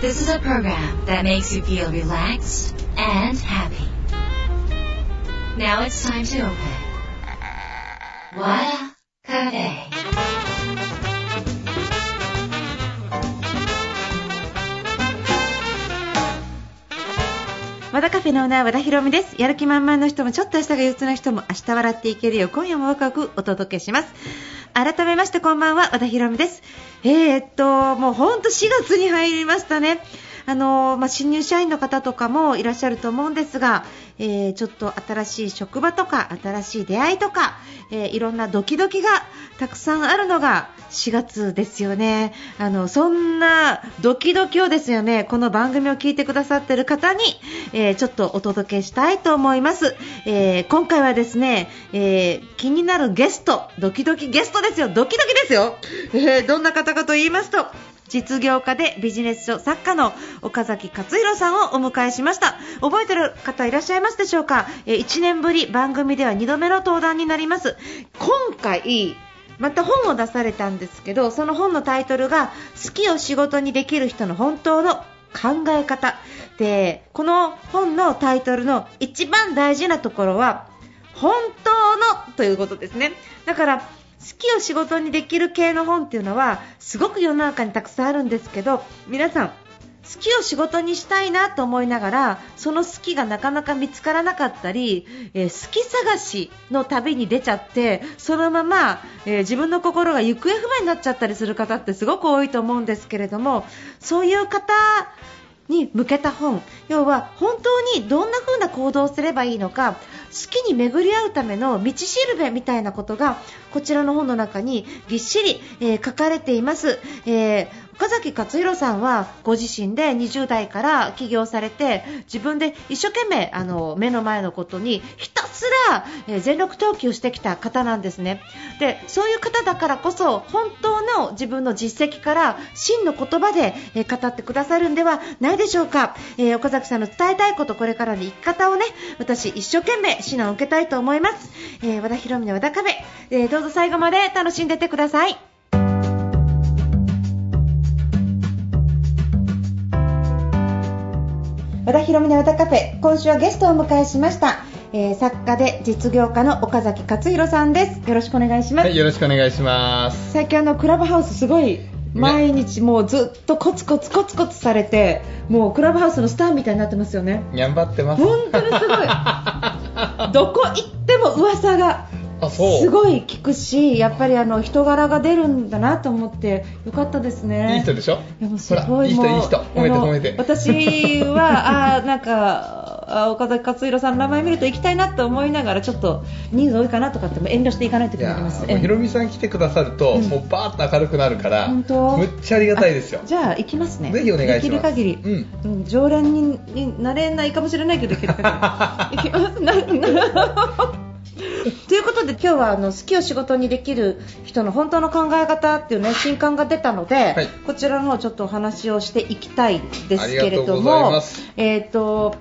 This is a program that makes you feel relaxed and happy. Now it's time to open. Wada Cafe. 和田カフェのオーナー和田博美ですやる気満々の人もちょっと明日が憂鬱な人も明日笑っていけるよう今夜もワクワクお届けします改めましてこんばんは和田博美です。えー、っともう本当4月に入りましたね。あのまあ、新入社員の方とかもいらっしゃると思うんですが、えー、ちょっと新しい職場とか新しい出会いとか、えー、いろんなドキドキがたくさんあるのが4月ですよね。あのそんなドキドキをですよねこの番組を聞いてくださっている方に、えー、ちょっとお届けしたいと思います、え今回はですね、え気になるゲストドキドキゲストですよ。ドキドキですよ、えどんな方かと言いますと実業家でビジネス書作家の岡崎勝弘さんをお迎えしました。覚えてる方いらっしゃいますでしょうか、え1年ぶり番組では2度目の登壇になります。今回また本を出されたんですけどその本のタイトルが好きを仕事にできる人の本当の考え方。でこの本のタイトルの一番大事なところは本当のということですね。だからきを仕事にできる系の本っていうのはすごく世の中にたくさんあるんですけど皆さん好きを仕事にしたいなと思いながらその好きがなかなか見つからなかったり、えー、好き探しの旅に出ちゃってそのまま、えー、自分の心が行方不明になっちゃったりする方ってすごく多いと思うんですけれどもそういう方に向けた本要は本当にどんな風な行動をすればいいのかきに巡り合うための道しるべみたいなことがこちらの本の中にぎっしり、えー、書かれています、えー岡崎勝弘さんはご自身で20代から起業されて自分で一生懸命あの目の前のことにひたすら、えー、全力投球してきた方なんですね。でそういう方だからこそ本当の自分の実績から真の言葉で、えー、語ってくださるんではないでしょうか、えー、岡崎さんの伝えたいことこれからの生き方をね私一生懸命指南を受けたいと思います、え和田博美の和田壁、えどうぞ最後まで楽しんでってください。和田博美の和田カフェ今週はゲストをお迎えしました、えー、作家で実業家の岡崎勝弘さんです。よろしくお願いします、はい、よろしくお願いします。最近あのクラブハウスすごい毎日もうずっとコツコツコツコツされてもうクラブハウスのスターみたいになってますよね。頑張ってます。本当にすごい どこ行っても噂がすごい聞くしやっぱりあの人柄が出るんだなと思ってよかったですね。いい人でしょ？いやもうすごいいい人いい人。褒めて褒めて。私はあなんか岡崎勝弘さんの名前見ると行きたいなと思いながらちょっと人数多いかなとかっても遠慮していかないといけないます。ひろみさん来てくださると、うん、もうバーッと明るくなるから本当？むっちゃありがたいですよ。じゃあ行きますね。ぜひお願いします。できる限り、うん、常連になれないかもしれないけど行ける限り。行きます。な ということで今日はあの好きを仕事にできる人の本当の考え方っていうね新刊が出たので、はい、こちらのちょっとお話をしていきたいですけれどもえっ、ー、と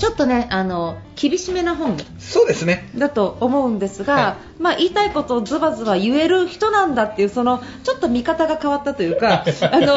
ちょっとねあの厳しめな本そうですね。だと思うんですが、はい、まあ、言いたいことをズバズバ言える人なんだっていうそのちょっと見方が変わったというか あの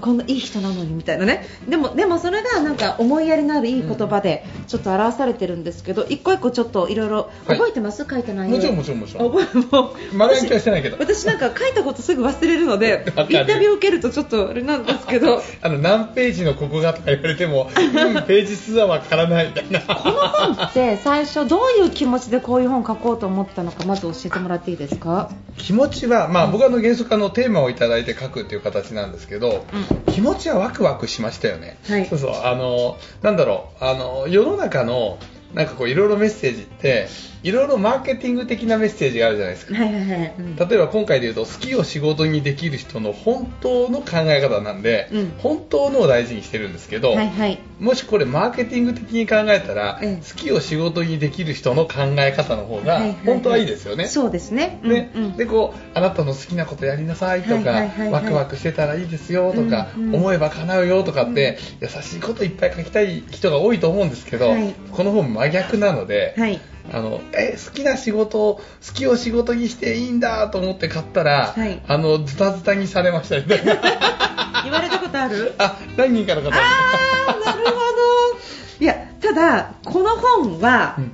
こんないい人なのにみたいなね。でもでもそれがなんか思いやりのあるいい言葉でちょっと表されてるんですけど、一個一個ちょっといろいろ覚えてます、はい、書いた内容もちろんもちろんもちろん。覚えもうまだ勉強してないけど。私なんか書いたことすぐ忘れるので インタビュー受けるとちょっとあれなんですけど。あの何ページのここがとか言われても、うん、ページ数はわからないみたいな。この本って最初どういう気持ちでこういう本書こうと思ったのかまず教えてもらっていいですか？気持ちは、まあ、僕はの原則のテーマをいただいて書くっていう形なんですけど、うん、気持ちはワクワクしましたよね、はい、そうそう。あのなんだろう。あの世の中のなんかこういろいろメッセージっていろいろマーケティング的なメッセージがあるじゃないですか、はいはいはい。うん、例えば今回で言うと好きを仕事にできる人の本当の考え方なんで、うん、本当のを大事にしてるんですけど、はいはい、もしこれマーケティング的に考えたら、うん、好きを仕事にできる人の考え方の方が本当はいいですよね、はいはいはい、そうですね、ねうんうん、でこうあなたの好きなことやりなさいとか、はいはいはいはい、ワクワクしてたらいいですよとか、うんうん、思えば叶うよとかって、優しいこといっぱい書きたい人が多いと思うんですけど、はい、この本真逆なので、はいあのえ好きな仕事を好きを仕事にしていいんだと思って買ったら、はい、あのズタズタにされましたね。い 言われたことある？あ何人かの方。ああなるほど。いやただこの本は、うん。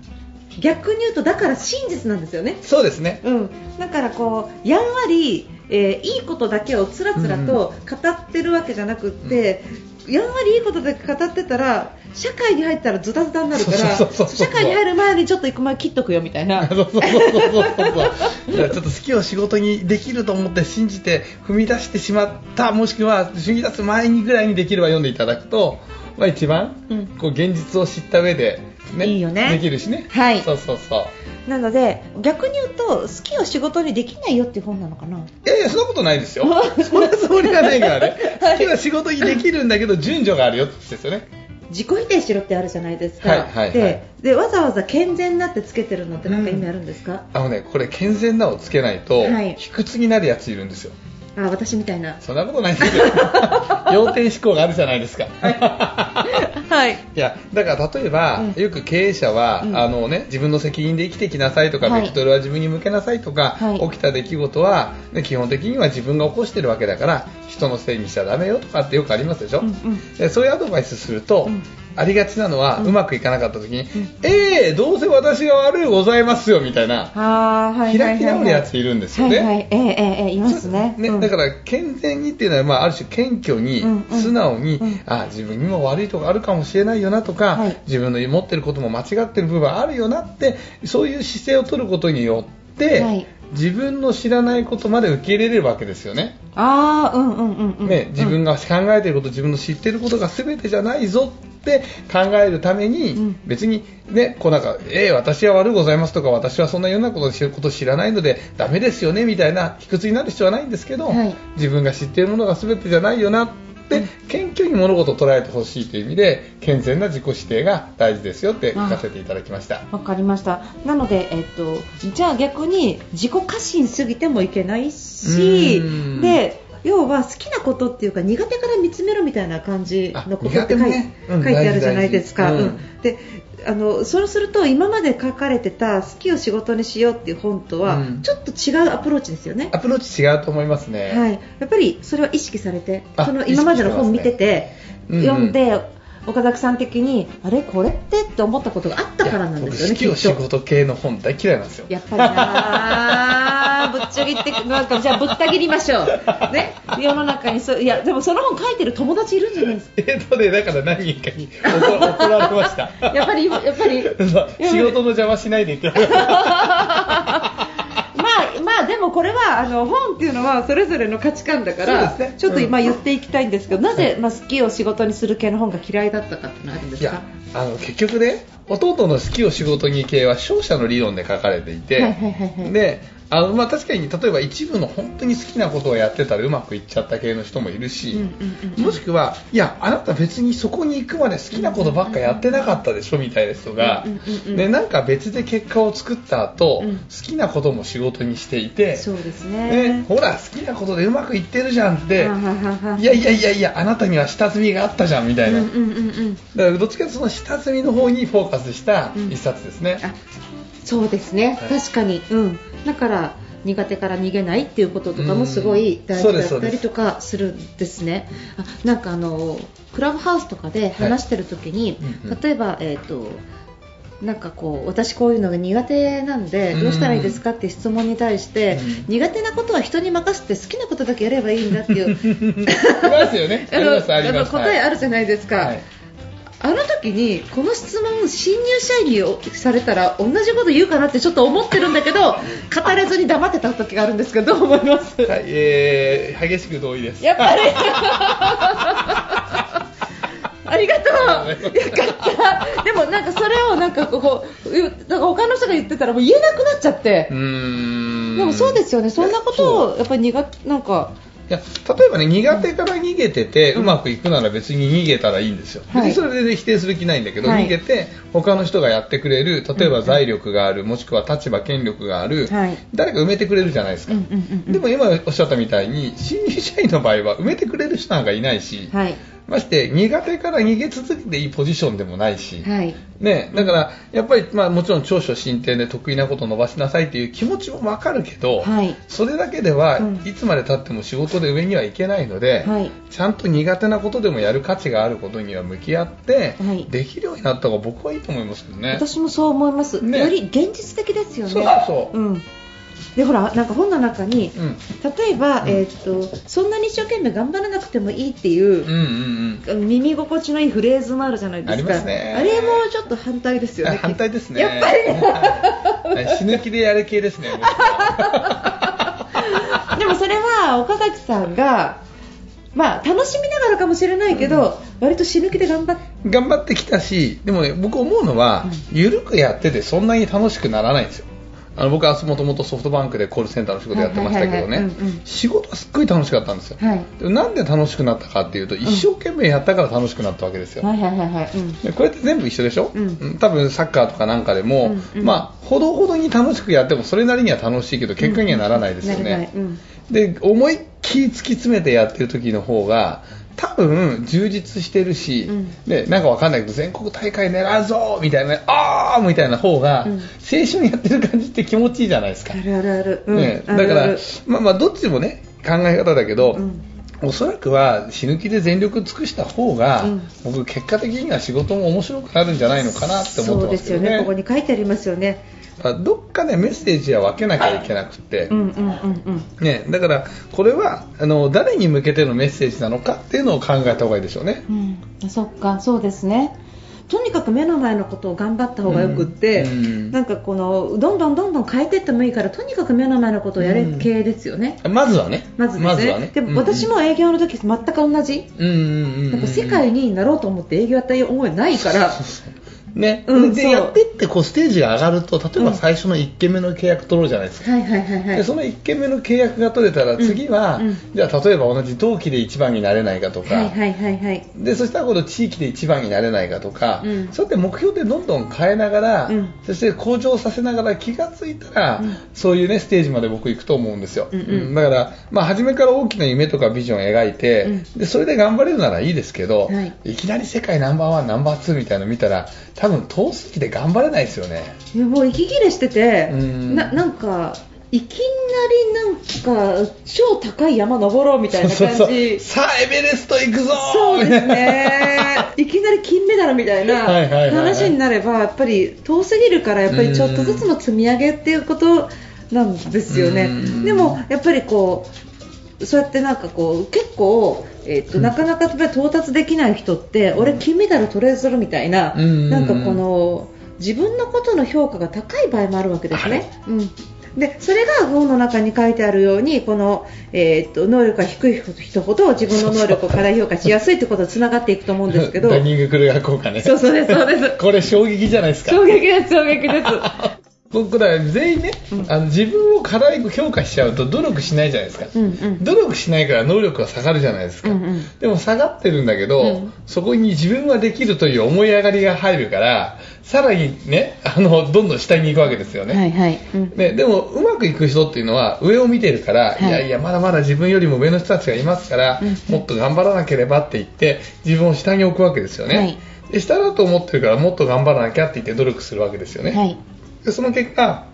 逆に言うとだから真実なんですよね。そうですね。うん。だからこうやんわり、えー、いいことだけをつらつらと語ってるわけじゃなくって、うん、やんわりいいことだけ語ってたら社会に入ったらズタズタになるから社会に入る前にちょっと行く前切っとくよみたいな。そうそうそうそうそう。ちょっと好きを仕事にできると思って信じて踏み出してしまったもしくは踏み出す前にぐらいにできれば読んでいただくと。まあ、一番、こう現実を知った上で、ね、いいよね。できるしね。はい。そうそうそう。なので逆に言うと好きを仕事にできないよっていう本なのかな。いやいやそんなことないですよ。そんなつもりはないからね、好きは仕事にできるんだけど順序があるよってですよね。自己否定しろってあるじゃないですか、はいはいはい、ででわざわざ健全なってつけてるのって何か意味あるんですか、うん、あのねこれ健全なをつけないと、はい、卑屈になるやついるんですよあ私みたいな。そんなことないですよ。要点思考があるじゃないですか。はい、いやだから例えば、うん、よく経営者は、うん、あのね、自分の責任で生きてきなさいとか、はい、ベクトルは自分に向けなさいとか、はい、起きた出来事は、ね、基本的には自分が起こしてるわけだから人のせいにしちゃだめよとかってよくありますでしょ、うんうん、そういうアドバイスすると、うんありがちなのは、うまくいかなかった時に、ええー、どうせ私が悪いございますよみたいな、開き直るやついるんですよね。はいはい、ええええいますね。ね、だから健全にっていうのは、まあ、ある種謙虚に、素直に、あ自分にも悪いとこあるかもしれないよなとか、自分の持ってることも間違ってる部分あるよなってそういう姿勢を取ることによって、自分の知らないことまで受け入れれるわけですよね。ああ、うんうんうんうん。ね、自分が考えていること、自分の知っていることが全てじゃないぞって考えるために、別にね、こうなんか、えー、私は悪うございますとか、私はそんなようなことこと知らないので、ダメですよねみたいな卑屈になる必要はないんですけど、はい、自分が知っているものが全てじゃないよなって謙虚に物事を捉えてほしいという意味で健全な自己否定が大事ですよって書かせていただきました。わかりました。なので、えっと、じゃあ逆に自己過信すぎてもいけないしで要は好きなことっていうか苦手から見つめろみたいな感じのことって書いねうん、書いてあるじゃないですか。うん、であのそうすると今まで書かれてた好きを仕事にしようっていう本とはちょっと違うアプローチですよね。アプローチ違うと思いますね。はい。やっぱりそれは意識されて、その今までの本見てて、ね、読んで、岡崎さん的にあれ？これってって思ったことがあったからなんですよね。好きを仕事系の本大嫌いなんですよ。やっぱりなぶっちゃぎってなんかじゃあぶった切りましょう。ね？世の中にそいやでもその本書いてる友達いるんじゃないですか？えっとねだから何人かに怒られました。やっぱりやっぱり 仕事の邪魔しないでって。まあでもこれはあの本っていうのはそれぞれの価値観だから、ね、ちょっと今言っていきたいんですけど、うん、なぜ、まあ、好きを仕事にする系の本が嫌いだったかってのあるんですか？あの結局ね弟の好きを仕事に系は勝者の理論で書かれていて、であのまあ、確かに例えば一部の本当に好きなことをやってたらうまくいっちゃった系の人もいるし、もしくはいやあなた別にそこに行くまで好きなことばっかやってなかったでしょみたいな人が、でなんか別で結果を作った後、うん、好きなことも仕事にしていてそうですね、ね、ほら好きなことでうまくいってるじゃんっていやいやいやいやあなたには下積みがあったじゃんみたいな、だからどっちかというとその下積みの方にフォーカスした一冊ですね。うん、そうですね、はい、確かに、うんだから苦手から逃げないっていうこととかもすごい大事だったりとかするんですね。あなんかあのクラブハウスとかで話してる時に、はい、例えば、えーと、なんかこう私こういうのが苦手なんでどうしたらいいですかって質問に対して、苦手なことは人に任せて好きなことだけやればいいんだっていう。ますよね。答えあるじゃないですか、はいあの時にこの質問新入社員にされたら同じこと言うかなってちょっと思ってるんだけど語れずに黙ってた時があるんですけどどう思います。はい、えー、激しく同意です。やっぱり。ありがとう。よかった。でもなんかそれをなんかこうなんか他の人が言ってたらもう言えなくなっちゃって。でもそうですよね。そんなことをやっぱり苦なんかいや例えばね苦手から逃げててうまくいくなら別に逃げたらいいんですよ、別にそれで否定する気ないんだけど、はい、逃げて他の人がやってくれる例えば財力がある、もしくは立場権力がある、はい、誰か埋めてくれるじゃないですか、でも今おっしゃったみたいに新入社員の場合は埋めてくれる人なんかいないし、はいまして苦手から逃げ続けていいポジションでもないし、はい。ね、だからやっぱり、まあ、もちろん長所進展で得意なことを伸ばしなさいという気持ちもわかるけど、はい。それだけではうん。いつまでたっても仕事で上にはいけないので、はい。ちゃんと苦手なことでもやる価値があることには向き合って、はい。できるようになった方が僕はいいと思いますけどね。私もそう思います、ね。より現実的ですよね。そうそうそう。うんでほらなんか本の中に、うん。例えば、うん。えーっとそんなに一生懸命頑張らなくてもいいっていううんうんうん。耳心地のいいフレーズもあるじゃないですか。あれもちょっと反対ですよね。あ 反対ですね。やっぱり。ねはい。死ぬ気でやる系ですね。でもそれは岡崎さんがまあ楽しみながらかもしれないけど、割と死ぬ気で頑張って頑張ってきたし、でもね、僕思うのは、ゆるくやっててそんなに楽しくならないんですよ。あの僕はもともとソフトバンクでコールセンターの仕事やってましたけどね。仕事はすっごい楽しかったんですよ。はい。なんで楽しくなったかっていうと、一生懸命やったから楽しくなったわけですよ。これって全部一緒でしょ、うん。多分サッカーとかなんかでも、うんうん。まあ、ほどほどに楽しくやってもそれなりには楽しいけど結果にはならないですよね、で思いっきり突き詰めてやってる時の方が多分充実してるし、うん。でなんかわかんないけど全国大会狙うぞみたいなあーみたいな方が、うん。青春やってる感じって気持ちいいじゃないですか、あるあるある、うん。ね、あだからまあまあどっちもね考え方だけど、うん。おそらくは死ぬ気で全力尽くした方が、うん。僕結果的には仕事も面白くなるんじゃないのかなって思ってますね。そうですよね。ここに書いてありますよねどっかでメッセージは分けなきゃいけなくって、うんうんうんうん。ね、だからこれはあの誰に向けてのメッセージなのかっていうのを考えた方がいいでしょうね。うん、そっかそうですね。とにかく目の前のことを頑張った方がよくって、うんうん。なんかこのどんどんどんどん変えていってもいいからとにかく目の前のことをやれ系ですよね、まずはね。まずですねはね。でも私も営業の時全く同じ、うんうんうん。うん、なんか世界になろうと思って営業やった思いないから、ね、うんでやってってこうステージが上がると例えうん。ば最初の1件目の契約取ろうじゃないですか。はいはいはいはい。でその1件目の契約が取れたら次は、うんうん。じゃあ例えば同じ同期で1番になれないかとか、はいはいはいはい。でそしたら今度地域で一番になれないかとか、うん。そうやって目標でどんどん変えながら、うん。そして向上させながら気がついたら、うん。そういうねステージまで僕行くと思うんですよ、うんうん。だから、まあ、初めから大きな夢とかビジョンを描いて、うん。でそれで頑張れるならいいですけど、はい。い、きなり世界ナンバーワンナンバーツーみたいなの見たら多分遠すぎて頑張れないですよね。いやもう息切れしてて、うん。ななんかいきなりなんか超高い山登ろうみたいな感じそうそう。そうさあエベレスト行くぞー。そうですね。いきなり金メダルみたいな話になればやっぱり遠すぎるからやっぱりちょっとずつの積み上げっていうことなんですよね。うん。でもやっぱりこうそうやってなんかこう結構、えっとなかなか到達できない人って俺金メダル取れずるみたいなうん。なんかこの自分のことの評価が高い場合もあるわけですね。うん。でそれが本の中に書いてあるようにこの、えーっと能力が低い人ほど自分の能力を過大評価しやすいということにつながっていくと思うんですけど。ダニング・クルーガー効果ね。そうそうですそうです。これ衝撃じゃないですか。衝撃です衝撃です 僕ら全員ね、うん。あの自分を過大評価しちゃうと努力しないじゃないですか、うんうん。努力しないから能力が下がるじゃないですか、うんうん。でも下がってるんだけど、うん。そこに自分はできるという思い上がりが入るからさらにねあのどんどん下に行くわけですよね、はいはい、うん。ね、でもうまくいく人っていうのは上を見てるから、はい。い、やいやまだまだ自分よりも上の人たちがいますから、うん。もっと頑張らなければって言って自分を下に置くわけですよね、はい。で下だと思ってるからもっと頑張らなきゃって言って努力するわけですよね、はいでその結果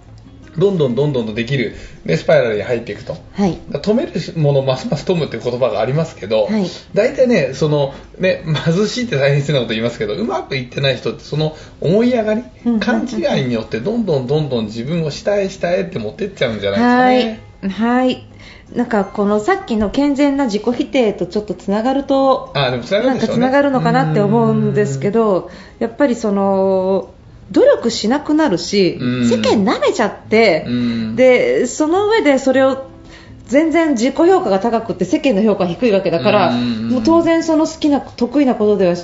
どんどんどんどんとできる、ね、スパイラルに入っていくと。はい。止めるものますます止むっていう言葉がありますけど、はい。大体ねそのね貧しいって大変失礼なこと言いますけどうまくいってない人ってその思い上がり、うん。うん勘違いによってどんどんどんどん自分を下へ下へって持ってっちゃうんじゃないですかね。はい。はい。なんかこのさっきの健全な自己否定とちょっとつながるとあでもつながなんか。つながるのかなって思うんですけどやっぱりその努力しなくなるしうん。世間舐めちゃってうん。でその上でそれを全然自己評価が高くって世間の評価が低いわけだからうん。もう当然その好きな得意なことでは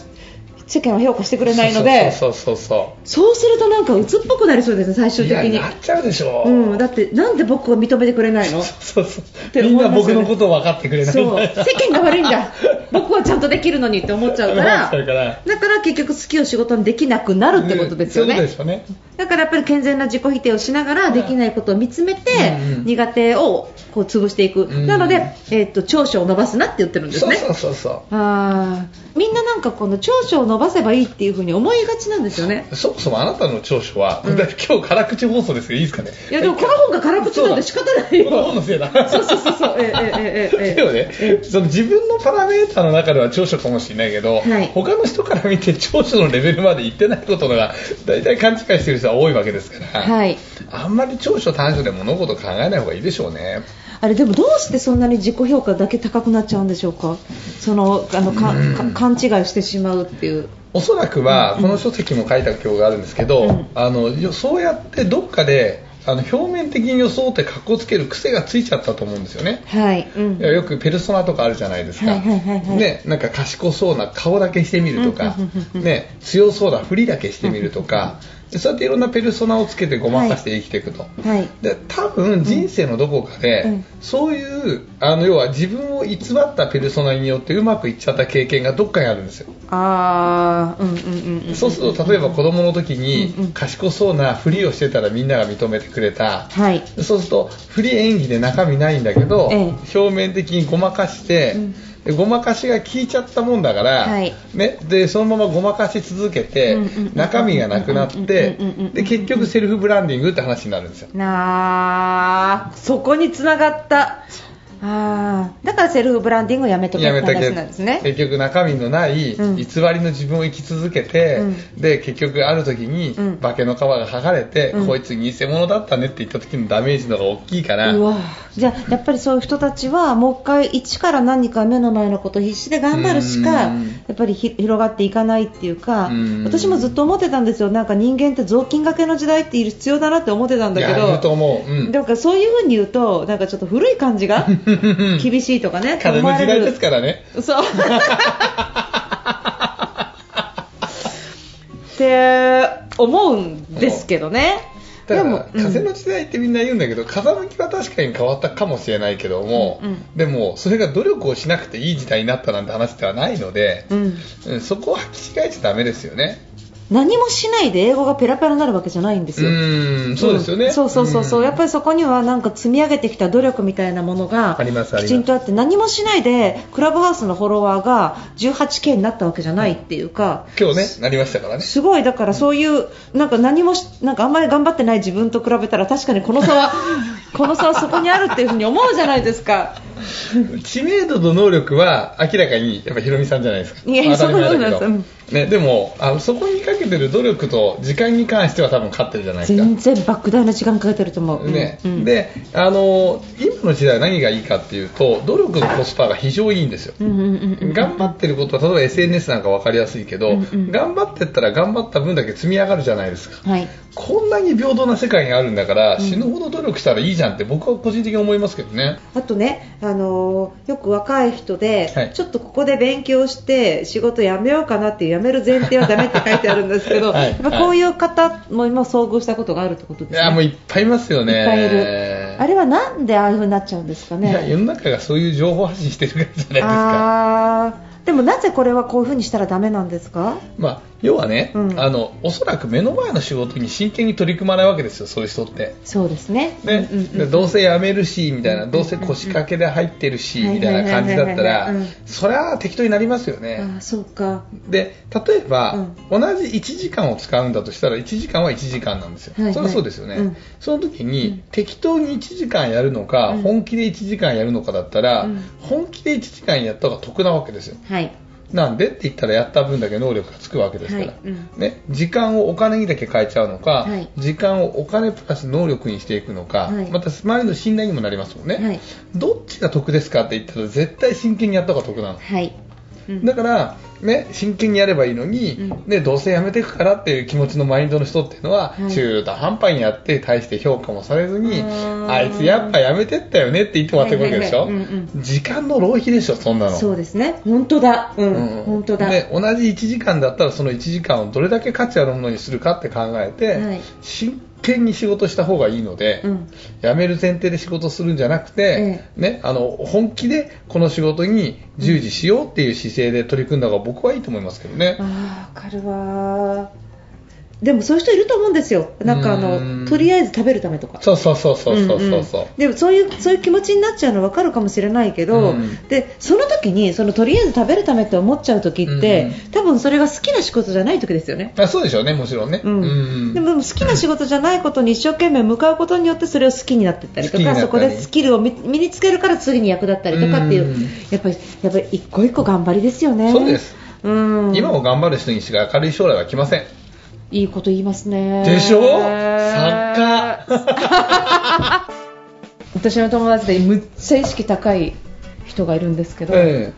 世間は評価してくれないのでそうそうそうそそう。するとなんか鬱っぽくなりそうですね最終的に。なっちゃうでしょ。う。うん、だってなんで僕を認めてくれないの？そうそうてみんな僕のことを分かってくれない。そう。世間が悪いんだ。僕はちゃんとできるのにって思っちゃうから。だから結局好きを仕事にできなくなるってことですよね。ことですよね。だからやっぱり健全な自己否定をしながらできないことを見つめてうんうん。苦手をこう潰していく。ん。なので、えー、と長所を伸ばすなって言ってるんですね。そうそうそうそう。あー。みんななんかこの長所を伸ばせばいいっていう風に思いがちなんですよね。そもそもあなたの長所は、うん、今日辛口放送ですけどいいですかね。いやでもこの本が辛口なんで仕方ないよ。この本のせいだ。そうそうそうそう。えええええでもねその自分のパラメーターの中では長所かもしれないけど、はい、他の人から見て長所のレベルまでいってないことが大体勘違いしてる人は多いわけですから、はい、あんまり長所短所で物事考えない方がいいでしょうねあれでもどうしてそんなに自己評価だけ高くなっちゃうんでしょうか？そのあのか勘違いしてしまうっていう。おそらくはこの書籍も書いた今日があるんですけど、うん、あのそうやってどっかであの表面的に装って格好つける癖がついちゃったと思うんですよね。はい。うん、よくペルソナとかあるじゃないですか。はいはいはいはい、ね、なんか賢そうな顔だけしてみるとか、ね、強そうなふりだけしてみるとか、そうやっていろんなペルソナをつけてごまかして生きていくと、はい、で多分人生のどこかで、うん、そういうあの要は自分を偽ったペルソナによってうまくいっちゃった経験がどっかにあるんですよ。ああうんうんうんそうすると例えば子供の時に賢そうなふりをしてたらみんなが認めてくれた、はい、そうすると振り演技で中身ないんだけど、ええ、表面的にごまかして、うんごまかしが効いちゃったもんだから、はい、ね、でそのままごまかし続けて、中身がなくなって、で結局セルフブランディングって話になるんですよ。なそこにつながった。あだからセルフブランディングをやめとけって話なんですね。結局中身のない偽りの自分を生き続けて、うん、で結局ある時に、うん、化けの皮が剥がれて、うん、こいつ偽物だったねって言った時のダメージの方が大きいから。じゃあやっぱりそういう人たちはもう一回一から何か目の前のことを必死で頑張るしかやっぱり広がっていかないっていうか私もずっと思ってたんですよ。なんか人間って雑巾がけの時代って必要だなって思ってたんだけど。いやと思う、うん、だからそういうふうに言うとなんかちょっと古い感じが 厳しいとかね。風の時代ですからね。そう。って思うんですけどね。だから、風の時代ってみんな言うんだけど、風向きは確かに変わったかもしれないけども、うんうん、でも、それが努力をしなくていい時代になったなんて話ではないので、うん、そこは履き違えちゃだめですよね。何もしないで英語がペラペラになるわけじゃないんですよ。うんそうですよね、うん、そうそうそうそう。やっぱりそこにはなんか積み上げてきた努力みたいなものがきちんとあって何もしないでクラブハウスのフォロワーが 18K になったわけじゃないっていうか、今日ねなりましたからね。すごい。だからそういうなんか何もなんかあんまり頑張ってない自分と比べたら確かにこの差は この差はそこにあるっていうふうに思うじゃないですか。知名度と能力は明らかにやっぱひろみさんじゃないですか。いや、そうなんです。ね、でもあのそこにかけてる努力と時間に関しては多分勝ってるじゃないですか。全然莫大な時間かけてると思う、ね、うん、であの今の時代何がいいかっていうと努力のコスパが非常にいいんですよ、頑張ってることは例えば SNS なんか分かりやすいけど、うんうん、頑張ってったら頑張った分だけ積み上がるじゃないですか、はい、こんなに平等な世界にあるんだから、死ぬほど努力したらいいじゃんって僕は個人的に思いますけどねあとね、あのよく若い人で、はい、ちょっとここで勉強して仕事辞めようかなって辞める前提はダメって書いてあるんですけど、はい、やっぱこういう方も今遭遇したことがあるってことですね。いや、もういっぱいいますよね。いっぱいいる。あれはなんでああいう風になっちゃうんですかね。いや、世の中がそういう情報発信してるからじゃないですか。あでもなぜこれはこういう風にしたらダメなんですか？まあ要はね、うん、あのおそらく目の前の仕事に真剣に取り組まないわけですよ、そういう人って。そうですね。ね、どうせ辞めるし、みたいな、どうせ腰掛けで入ってるし、みたいな感じだったら、それは適当になりますよね。あそうか。で、例えば、うん、同じ1時間を使うんだとしたら、1時間は1時間なんですよ。はいはい、それはそうですよね。うん、その時に、適当に1時間やるのか、本気で1時間やるのかだったら、本気で1時間やった方が得なわけですよ。はい。なんでって言ったらやった分だけ能力がつくわけですから、はいうん、ね、時間をお金にだけ変えちゃうのか、はい、時間をお金プラス能力にしていくのか、はい、また周りの信頼にもなりますもんね、どっちが得ですかって言ったら絶対真剣にやった方が得なの、うん、だからね、真剣にやればいいのに、うん、ね、どうせやめていくからっていう気持ちのマインドの人っていうのは、はい、中途半端にやって大して評価もされずにあいつやっぱやめてったよねって言ってもらってくわけでしょ、時間の浪費でしょそんなの。そうですね。本当だ。うん、うん、本当だ。で同じ1時間だったらその1時間をどれだけ価値あるものにするかって考えて、はい、真剣に仕事した方がいいので、うん、辞める前提で仕事するんじゃなくて、ええ、ね、あの本気でこの仕事に従事しようっていう姿勢で取り組んだ方が僕はいいと思いますけどね。あかるわでもそういう人いると思うんですよ、なんかあのとりあえず食べるためとか。そうそうそうそうそうそうそう、うんうん、でもそういうそういう気持ちになっちゃうの分かるかもしれないけど、うん、でその時にそのとりあえず食べるためって思っちゃう時って、うん、多分それが好きな仕事じゃない時ですよね。あそうでしょうね、もちろんね。うん、うん、でも好きな仕事じゃないことに一生懸命向かうことによってそれを好きになっていったりとか、そこでスキルを身につけるから次に役立ったりとかっていう、やっぱりやっぱり一個一個頑張りですよね。そうです。うん、今も頑張る人にしか明るい将来は来ません。いいこと言いますね。でしょ？作家。私の友達でむっちゃ意識高い人がいるんですけど、え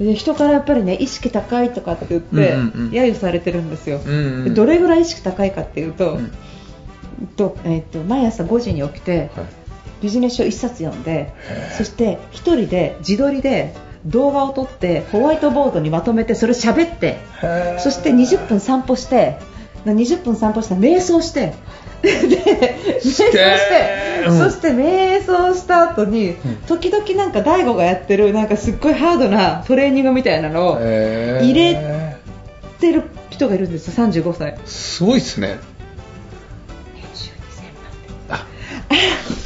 え、で人からやっぱりね意識高いとかって言って、揶揄されてるんですよ、うんうん、どれぐらい意識高いかっていうとうん、とえー、と毎朝5時に起きて、はい、ビジネス書1冊読んでそして1人で自撮りで動画を撮ってホワイトボードにまとめてそれを喋ってそして20分散歩して20分散歩して瞑想してで瞑想して、うん、そして瞑想した後に、時々なんか大悟がやってるなんかすっごいハードなトレーニングみたいなのを入れてる人がいるんですよ35歳。すごいっすね。あ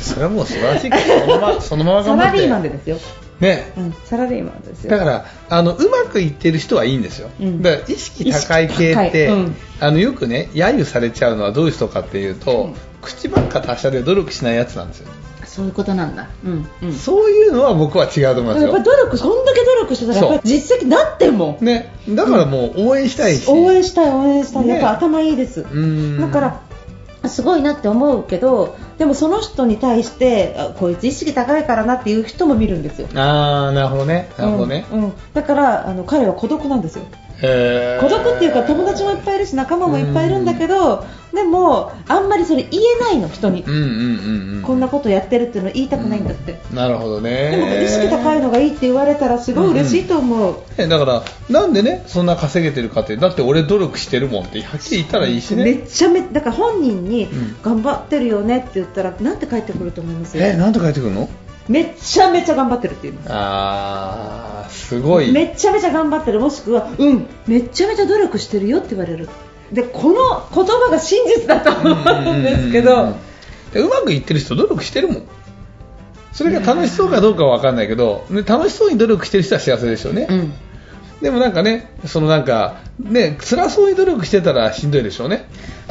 それはもう素晴らしいけどそのままそのまま頑張って。サラリーマンでですよね、うん、サラリーマンですよ。だからあのうまくいってる人はいいんですよ、うん、だから意識高い系って、うん、あのよくね揶揄されちゃうのはどういう人かっていうと、口ばっか達者で努力しないやつなんですよ。そういうことなんだ、うん。うん、そういうのは僕は違うと思いますよ。やっぱ努力そんだけ努力してたらやっぱり実績なっても。ね。だからもう応援したいし、応援したい応援したい、ね、やっぱ頭いいです。だからすごいなって思うけどでもその人に対してこいつ意識高いからなっていう人も見るんですよ。ああなるほどね。なるほどね、うんうん、だからあの彼は孤独なんですよ孤独っていうか友達もいっぱいいるし仲間もいっぱいいるんだけど、でもあんまりそれ言えないの人に、うんうんうんうん、こんなことやってるっていうの言いたくないんだって、うん、なるほどね。でも意識高いのがいいって言われたらすごい嬉しいと思う、うん、だからなんでねそんな稼げてるかって。だって俺努力してるもんってはっきり言ったらいいしね。めちゃめだから本人に頑張ってるよねって言ったら、なんて返ってくると思います？えなんて返ってくるの？めちゃめちゃ頑張ってるって言いますあーすごい。めちゃめちゃ頑張ってる。もしくはうんめちゃめちゃ努力してるよって言われる。でこの言葉が真実だと思うんですけど。うまくいってる人努力してるもん。それが楽しそうかどうかは分かんないけど、ね、楽しそうに努力してる人は幸せでしょうね、うん、でもなんかねそのなんかね辛そうに努力してたらしんどいでしょうね。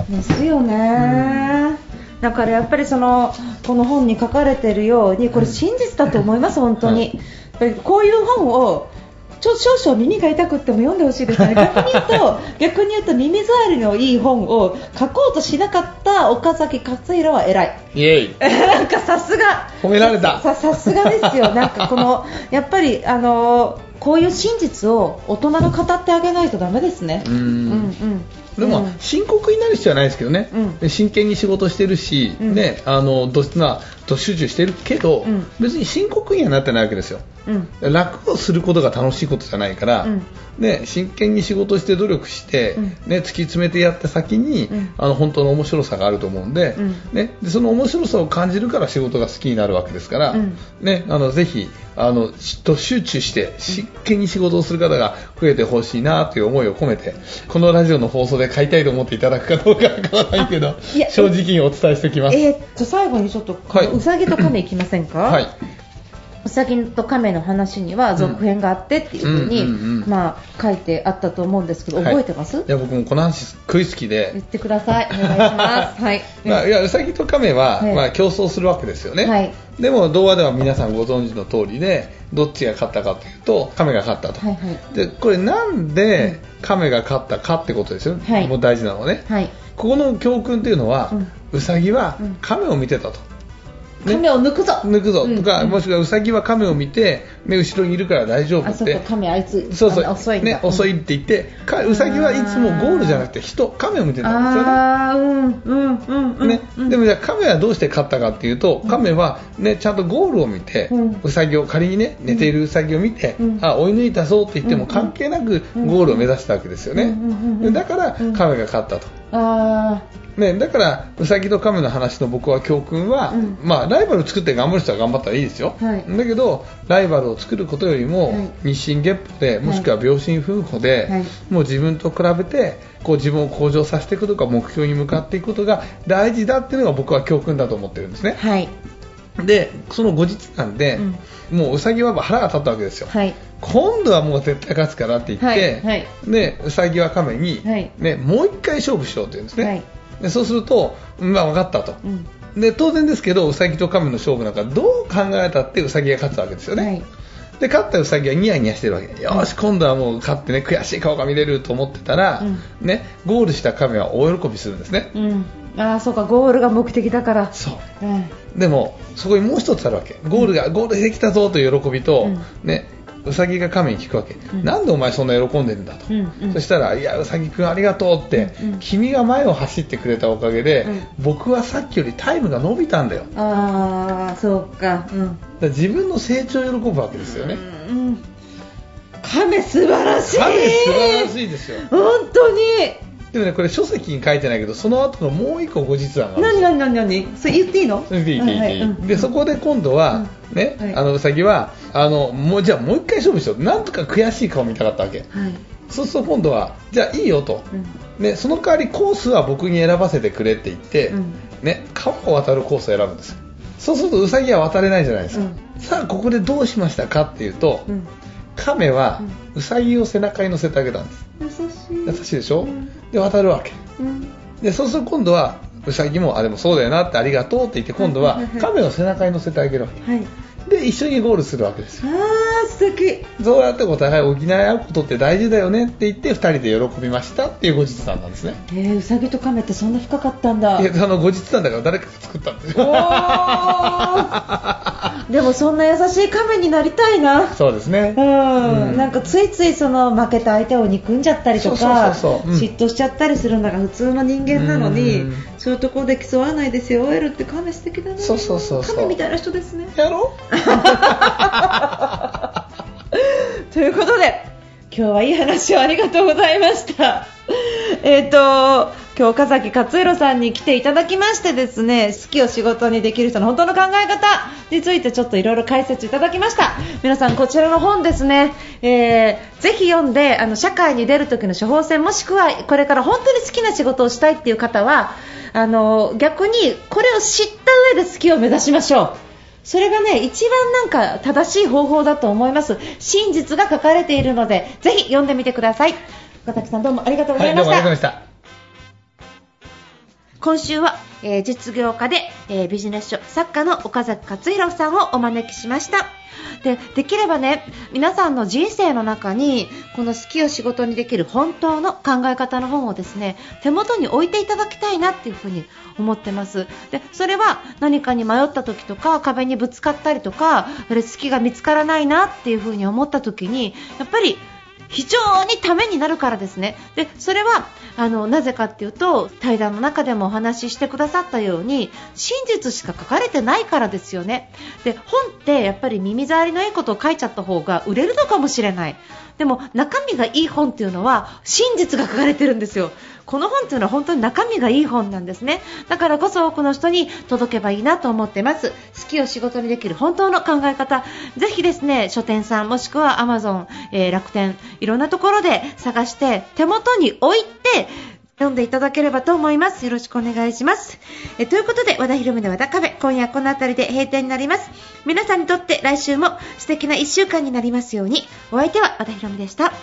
ですよね、うんだからやっぱりそのこの本に書かれているようにこれ真実だと思います、本当に。こういう本をちょ少々耳が痛くっても読んでほしいですね。逆に言うと、逆に言うと耳障りのいい本を書こうとしなかった岡崎勝弘は偉い。イエイ。なんかさすが。褒められた。さ、さすがですよ。なんかこの、やっぱり、あのこういう真実を大人が語ってあげないとダメですね。うんうんうんでも、深刻になる必要はないですけどね、うん、真剣に仕事してるし、うん、ね、あのどなど集中してるけど、うん、別に深刻にはなってないわけですよ、楽をすることが楽しいことじゃないから、ね、真剣に仕事して努力して、ね、突き詰めてやった先に、あの本当の面白さがあると思うんで,、ね、でその面白さを感じるから仕事が好きになるわけですから、ね、あのぜひあの集中して真剣に仕事をする方が増えてほしいなという思いを込めてこのラジオの放送で買いたいと思っていただくかどうかわからないけど正直にお伝えしておきます。えー、最後にちょっと、はい、うさぎと亀いきませんか、はいうさぎと亀の話には続編があってっていうふうに、まあ、書いてあったと思うんですけど、覚えてます、い、や僕もこの話食い好きで。言ってください。お願いします、はい。まあ、いやうさぎと亀は、まあ、競争するわけですよね、はい、でも童話では皆さんご存知の通りでどっちが勝ったかというと亀が勝ったと、はいはい、でこれなんで亀が勝ったかってことですよ、はい、もう大事なのはね、はい、ここの教訓っていうのは、うん、さぎは亀を見てたと、亀を抜くぞ。抜くぞ。とか、もしくはウサギは亀を見て目後ろにいるから大丈夫ってあそうか。亀あいつそうそう。遅いね、遅いって言ってかウサギはいつもゴールじゃなくて人亀を見てたんですよね。ああうんうんうんね、でもじゃあ亀はどうして勝ったかっていうと亀はねちゃんとゴールを見て、ウサギを仮にね寝ているウサギを見て、あ追い抜いたぞって言っても関係なくゴールを目指したわけですよね、だから亀が勝ったとあね、だからうさぎと亀の話の僕は教訓は、うん。まあ、ライバルを作って頑張る人は頑張ったらいいですよ、はい。だけどライバルを作ることよりも、はい。日進月歩でもしくは秒針夫婦で、はい。もう自分と比べてこう自分を向上させていくとか目標に向かっていくことが大事だっていうのが僕は教訓だと思ってるんですね。はいでその後日なんで、もううさぎは腹が立ったわけですよ、はい。今度はもう絶対勝つからって言って、はいはい。でうさぎは亀に、はい。ね、もう一回勝負しようって言うんですね、はい。でそうすると、まあ、分かったと、うん。で当然ですけどうさぎと亀の勝負なんかどう考えたってうさぎが勝つわけですよね、はい。で勝ったうさぎはニヤニヤしてるわけ。よし今度はもう勝ってね悔しい顔が見れると思ってたら、うん。ね、ゴールした亀は大喜びするんですね、うんああそうかゴールが目的だから。そう。うんでもそこにもう一つあるわけ。ゴールが、ゴールできたぞという喜びと、うん。ねうさぎが亀に聞くわけ、ん。なんでお前そんな喜んでるんだと、うんうん。そしたらいやうさぎくんありがとうって、うんうん。君が前を走ってくれたおかげで、うん。僕はさっきよりタイムが伸びたんだよ。ああそうか。うん。ら自分の成長を喜ぶわけですよね、うん。亀素晴らしい。亀素晴らしいですよ。本当にでもねこれ書籍に書いてないけどその後のもう一個後日談がある何よ。何何何それ言っていいの？それでいい。でいはいはいでそこで今度は、ね、はい。あのうさぎはあのもうじゃあもう一回勝負しよう。なんとか悔しい顔見たかったわけ。はい。そうすると今度はじゃあいいよと、うん。ね、その代わりコースは僕に選ばせてくれって言って、うん。ね、川を渡るコースを選ぶんですよ。そうするとウサギは渡れないじゃないですか、うさあここでどうしましたかっていうと、うん。亀はウサギを背中に乗せてあげたんです。優しい。優しいでしょ、うんで渡るわけ。うん。でそうすると今度はウサギもあでもそうだよなってありがとうって言って今度は亀を背中に乗せてあげるわけ。はい。で一緒にゴールするわけですよ素敵。そうやってお互い補い合うことって大事だよねって言って2人で喜びましたっていう後日談なんですね。えー、うさぎと亀ってそんな深かったんだ。いやあの後日談だから誰かが作ったんですおよー。でもそんな優しい亀になりたいな。そうですね。うん。うん。なんかついついその負けた相手を憎んじゃったりとか嫉妬しちゃったりするのが普通の人間なのにうん。そういうところで競わないで背負えるって亀素敵だね。そうそうそうそう。亀みたいな人ですね。やろ ということで今日はいい話をありがとうございました。えっ、と今日岡崎勝弘さんに来ていただきましてですね好きを仕事にできる人の本当の考え方についてちょっといろいろ解説いただきました皆さんこちらの本ですね、えーぜひ読んであの社会に出る時の処方箋もしくはこれから本当に好きな仕事をしたいっていう方はあの逆にこれを知った上で好きを目指しましょうそれがね一番なんか正しい方法だと思います。真実が書かれているのでぜひ読んでみてください。岡崎さんどうもありがとうございうました、もありがとうございました。今週は、えー実業家で、えービジネス書作家の岡崎勝弘さんをお招きしました。でできればね皆さんの人生の中にこの好きを仕事にできる本当の考え方の本をですね手元に置いていただきたいなっていうふうに思ってます。でそれは何かに迷った時とか壁にぶつかったりとかそれ好きが見つからないなっていうふうに思った時にやっぱり非常にためになるからですね。で、それは、あの、なぜかっていうと、対談の中でもお話ししてくださったように、真実しか書かれてないからですよね。で、本ってやっぱり耳障りのいいことを書いちゃった方が売れるのかもしれない。でも、中身がいい本っていうのは、真実が書かれてるんですよ。この本っていうのは本当に中身がいい本なんですね。だからこそ多くの人に届けばいいなと思ってます。好きを仕事にできる本当の考え方。ぜひですね、書店さんもしくは Amazon、えー楽天、いろんなところで探して手元に置いて読んでいただければと思います。よろしくお願いします。えということで、和田博美の和田カフェ、今夜この辺りで閉店になります。皆さんにとって来週も素敵な1週間になりますように、お相手は和田博美でした。